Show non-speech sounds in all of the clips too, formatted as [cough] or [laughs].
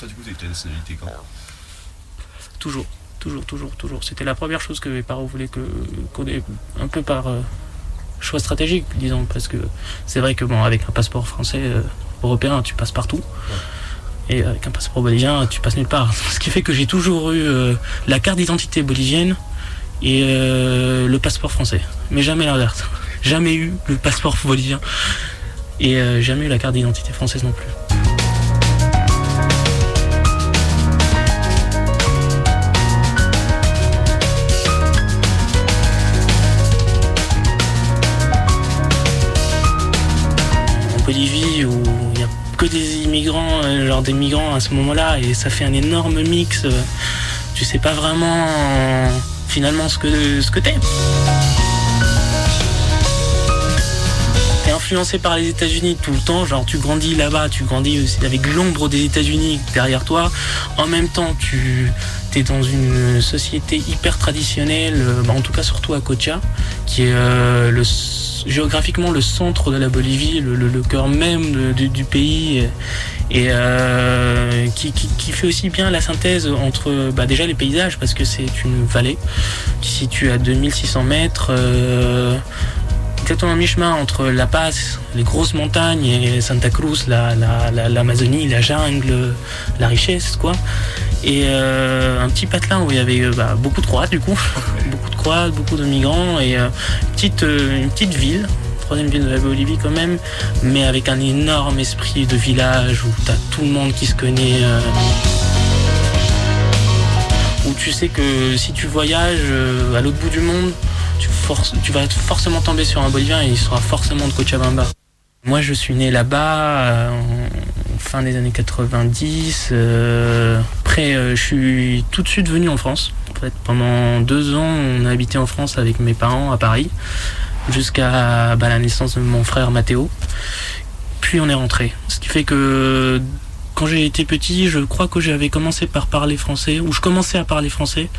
Toi, du coup, t'as nationalité quand Toujours, toujours, toujours, toujours. C'était la première chose que mes parents voulaient que qu'on ait un peu par euh, choix stratégique, disons, parce que c'est vrai que bon, avec un passeport français euh, européen, tu passes partout. Et avec un passeport bolivien, tu passes nulle part. [laughs] Ce qui fait que j'ai toujours eu euh, la carte d'identité bolivienne et euh, le passeport français. Mais jamais l'inverse. [laughs] Jamais eu le passeport bolivien et euh, jamais eu la carte d'identité française non plus. Où il n'y a que des immigrants, euh, genre des migrants à ce moment-là, et ça fait un énorme mix. euh, Tu sais pas vraiment finalement ce que, ce que t'es. T'es influencé par les États-Unis tout le temps, genre tu grandis là-bas, tu grandis aussi avec l'ombre des États-Unis derrière toi. En même temps, tu es dans une société hyper traditionnelle, euh, en tout cas surtout à Cocha, qui est le, géographiquement le centre de la Bolivie, le, cœur même du, pays, et euh, qui, fait aussi bien la synthèse entre bah, déjà les paysages, parce que c'est une vallée qui se situe à 2600 mètres. euh, exactement à mi-chemin entre La Paz, les grosses montagnes, et Santa Cruz, la- la- la- l'Amazonie, la, jungle, la richesse, quoi. Et euh, un petit patelin où il y avait bah, beaucoup de Croates, du coup. [laughs] beaucoup de Croates, beaucoup de migrants, et petite, euh, une petite ville, troisième ville de la Bolivie quand même, mais avec un énorme esprit de village où t'as tout le monde qui se connaît. euh, où tu sais que si tu voyages euh, à l'autre bout du monde, tu, forces- tu vas forcément tomber sur un Bolivien et il sera forcément de Cochabamba. Moi, je suis né là-bas en fin des années 90. euh, après, je suis tout de suite venu en France. Pendant deux ans, on a habité en France avec mes parents à Paris, jusqu'à bah, la naissance de mon frère Mathéo. Puis on est rentré. Ce qui fait que quand j'ai été petit, je crois que j'avais commencé par parler français, ou je commençais à parler français,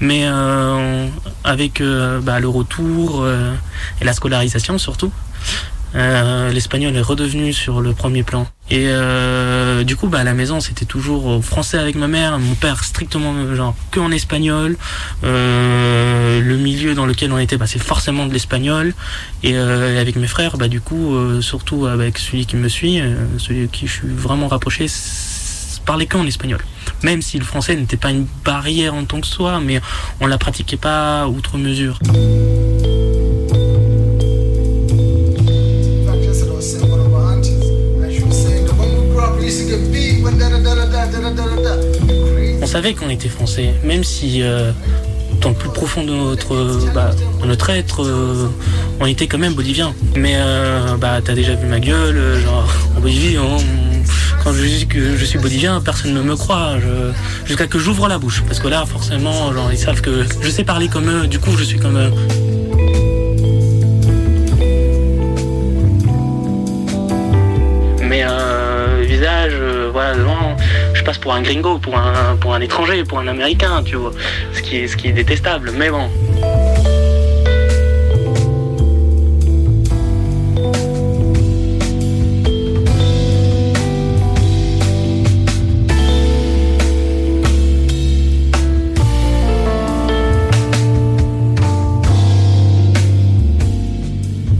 mais euh, avec euh, bah, le retour euh, et la scolarisation surtout, euh, l'espagnol est redevenu sur le premier plan. Et euh, du coup, bah, à la maison, c'était toujours français avec ma mère, mon père strictement genre que en espagnol. Euh, le milieu dans lequel on était, bah, c'est forcément de l'espagnol. Et euh, avec mes frères, bah, du coup, euh, surtout avec celui qui me suit, euh, celui qui je suis vraiment rapproché, parlait qu'en espagnol. Même si le français n'était pas une barrière en tant que soi, mais on la pratiquait pas outre mesure. Savait qu'on était français, même si euh, dans le plus profond de notre, euh, bah, de notre être, euh, on était quand même bolivien. Mais bah, t'as déjà vu ma gueule, genre en Bolivie, quand je dis que je suis bolivien, personne ne me croit, jusqu'à que j'ouvre la bouche. Parce que là, forcément, genre, ils savent que je sais parler comme eux, du coup, je suis comme eux. Mais visage, voilà, devant, je passe pour un gringo, pour un, pour un étranger, pour un américain, tu vois. Ce qui est, ce qui est détestable, mais bon.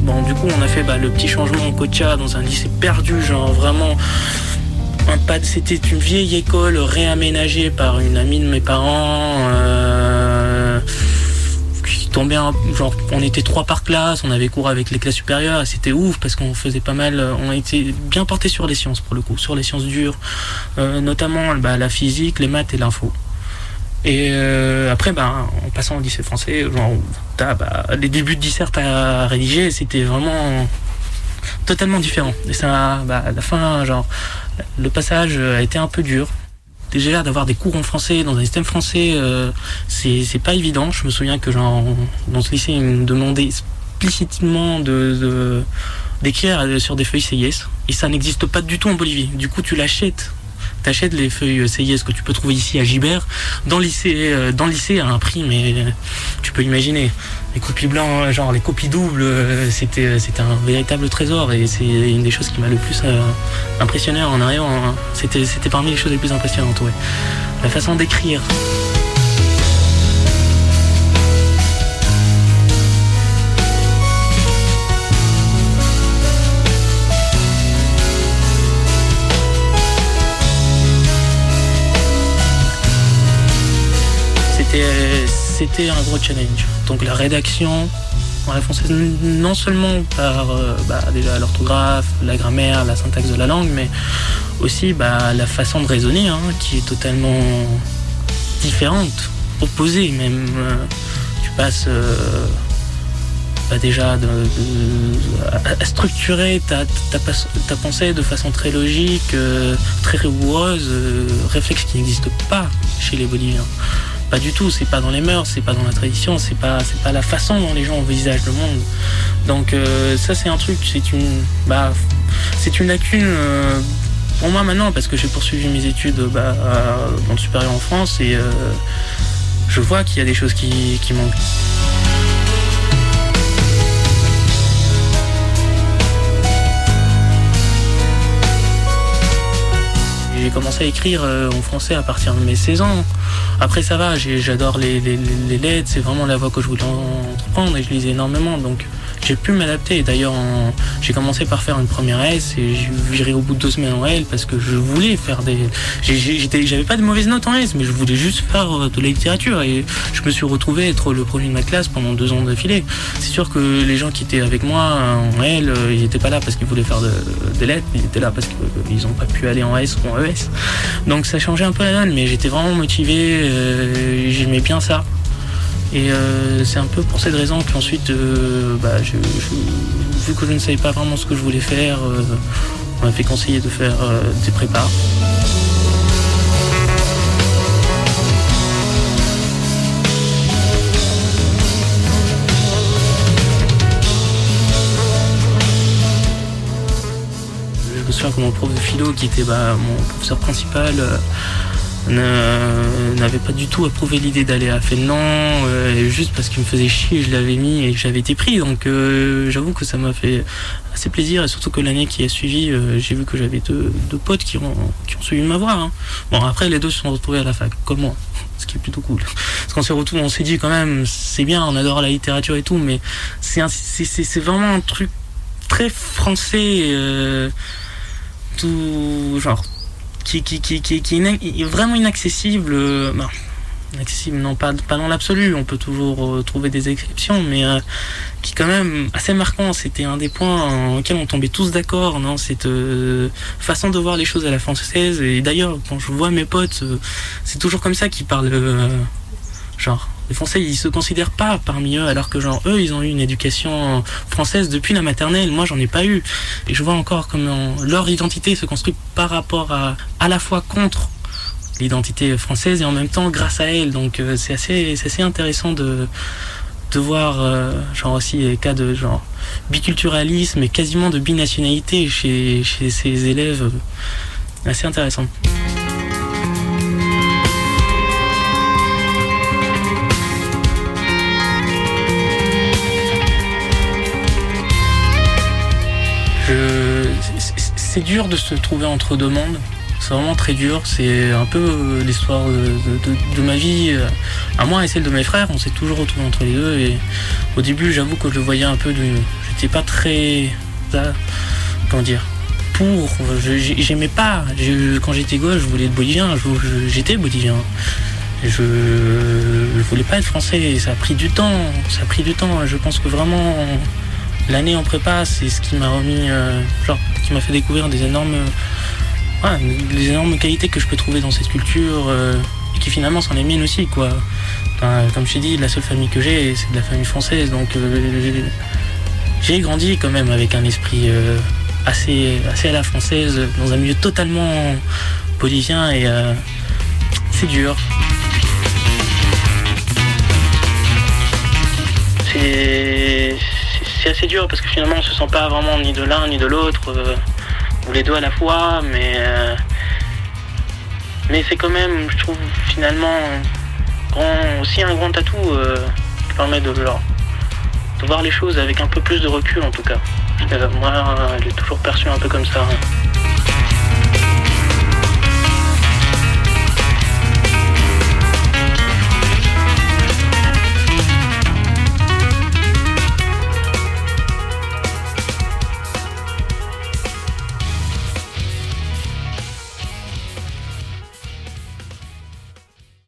Bon, du coup, on a fait bah, le petit changement au Cocha dans un lycée perdu, genre vraiment un pas de- c'était une vieille école réaménagée par une amie de mes parents euh, qui tombait un- genre on était trois par classe on avait cours avec les classes supérieures c'était ouf parce qu'on faisait pas mal on était bien porté sur les sciences pour le coup sur les sciences dures euh, notamment bah, la physique les maths et l'info et euh, après, bah, en passant au lycée français, genre, bah, les débuts de dissert à rédiger, c'était vraiment totalement différent. Et ça, bah, la fin, genre, le passage a été un peu dur. Déjà, d'avoir des cours en français dans un système français, euh, c'est, pas évident. Je me souviens que, dans ce lycée, ils me demandaient explicitement d'écrire euh, sur des feuilles CIS. Et ça n'existe pas du tout en Bolivie. Du coup, tu l'achètes. T'achètes les feuilles CIS que tu peux trouver ici à Gibert dans lycée, euh, dans lycée à un prix, mais euh, tu peux imaginer. les copies blancs, genre les copies doubles, c'était c'était un véritable trésor et c'est une des choses qui m'a le plus impressionné en arrivant. Hein. C'était c'était parmi les choses les plus impressionnantes, ouais. La façon d'écrire. C'était un gros challenge. Donc la rédaction en la française, non seulement par euh, bah, déjà l'orthographe, la grammaire, la syntaxe de la langue, mais aussi bah, la façon de raisonner hein, qui est totalement différente, opposée même. Euh, tu passes euh, bah, déjà à structurer ta, ta, pensée de façon très logique, très rigoureuse, réflexe qui n'existe pas chez les Boliviens. Pas du tout, c'est pas dans les mœurs, c'est pas dans la tradition, c'est pas, c'est pas la façon dont les gens envisagent le monde. Donc euh, ça c'est un truc, c'est une, bah, c'est une lacune euh, pour moi maintenant parce que j'ai poursuivi mes études bah, dans le supérieur en France et euh, je vois qu'il y a des choses qui manquent. Commencé à écrire en français à partir de mes 16 ans. Après, ça va, j'adore les, les, lettres, c'est vraiment la voie que je voulais entreprendre et je lisais énormément. Donc, j'ai pu m'adapter. D'ailleurs, j'ai commencé par faire une première S et j'ai viré au bout de deux semaines en L parce que je voulais faire des. J'avais pas de mauvaises notes en S, mais je voulais juste faire euh, de la littérature et je me suis retrouvé être le premier de ma classe pendant deux ans d'affilée. C'est sûr que les gens qui étaient avec moi en L, euh, ils n'étaient pas là parce qu'ils voulaient faire des lettres, ils étaient là parce qu'ils n'ont pas pu aller en S ou en ES. Donc ça changeait un peu la donne, mais j'étais vraiment motivé, euh, j'aimais bien ça. Et euh, c'est un peu pour cette raison qu'ensuite, euh, bah, vu que je ne savais pas vraiment ce que je voulais faire, euh, on m'a fait conseiller de faire des prépas. Je me souviens que mon prof de philo, qui était bah, mon professeur principal, n'avait pas du tout approuvé l'idée d'aller à Fénelon, euh, juste parce qu'il me faisait chier, je l'avais mis et j'avais été pris. Donc euh, j'avoue que ça m'a fait assez plaisir et surtout que l'année qui a suivi, euh, j'ai vu que j'avais deux, potes qui ont, qui ont suivi ma voie. Hein. Bon après les deux se sont retrouvés à la fac, comme moi, ce qui est plutôt cool. Parce qu'on s'est retrouvés, on s'est dit quand même, c'est bien, on adore la littérature et tout, mais c'est c'est vraiment un truc très français, tout genre qui, qui, qui, qui, est vraiment inaccessible. Euh, inaccessible, non pas, pas dans l'absolu, on peut toujours euh, trouver des exceptions, mais euh, qui quand même assez marquant. C'était un des points auxquels on tombait tous d'accord, non cette façon de voir les choses à la française. Et d'ailleurs, quand je vois mes potes, c'est toujours comme ça qu'ils parlent, genre les Français, ils se considèrent pas parmi eux, alors que genre eux, ils ont eu une éducation française depuis la maternelle. Moi, j'en ai pas eu. Et je vois encore comment leur identité se construit par rapport à, à la fois contre l'identité française et en même temps grâce à elle. Donc euh, c'est assez, assez intéressant de, de voir euh, genre aussi cas de genre biculturalisme et quasiment de binationalité chez, chez ces élèves. Assez intéressant. C'est dur de se trouver entre deux mondes. C'est vraiment très dur. C'est un peu euh, l'histoire de, ma vie euh, à moi et celle de mes frères. On s'est toujours retrouvés entre les deux. Et au début, j'avoue que je le voyais un peu de. J'étais pas très. Comment dire Pour. J'aimais pas. Quand j'étais gauche, je voulais être bolivien. J'étais bolivien. Je, voulais pas être français. Ça a pris du temps. Ça a pris du temps. Je pense que vraiment l'année en prépa, c'est ce qui m'a remis, euh, qui m'a fait découvrir des énormes, des énormes qualités que je peux trouver dans cette culture euh, et qui finalement s'en est mienne aussi, quoi. comme je t'ai dit, la seule famille que j'ai, c'est de la famille française, donc euh, j'ai grandi quand même avec un esprit assez, assez à la française, dans un milieu totalement bolivien et c'est dur. C'est c'est assez dur parce que finalement on se sent pas vraiment ni de l'un ni de l'autre, euh, ou les deux à la fois, mais, euh, mais c'est quand même, je trouve finalement, aussi un grand atout euh, qui permet de, voir les choses avec un peu plus de recul en tout cas. Moi, j'ai toujours perçu un peu comme ça.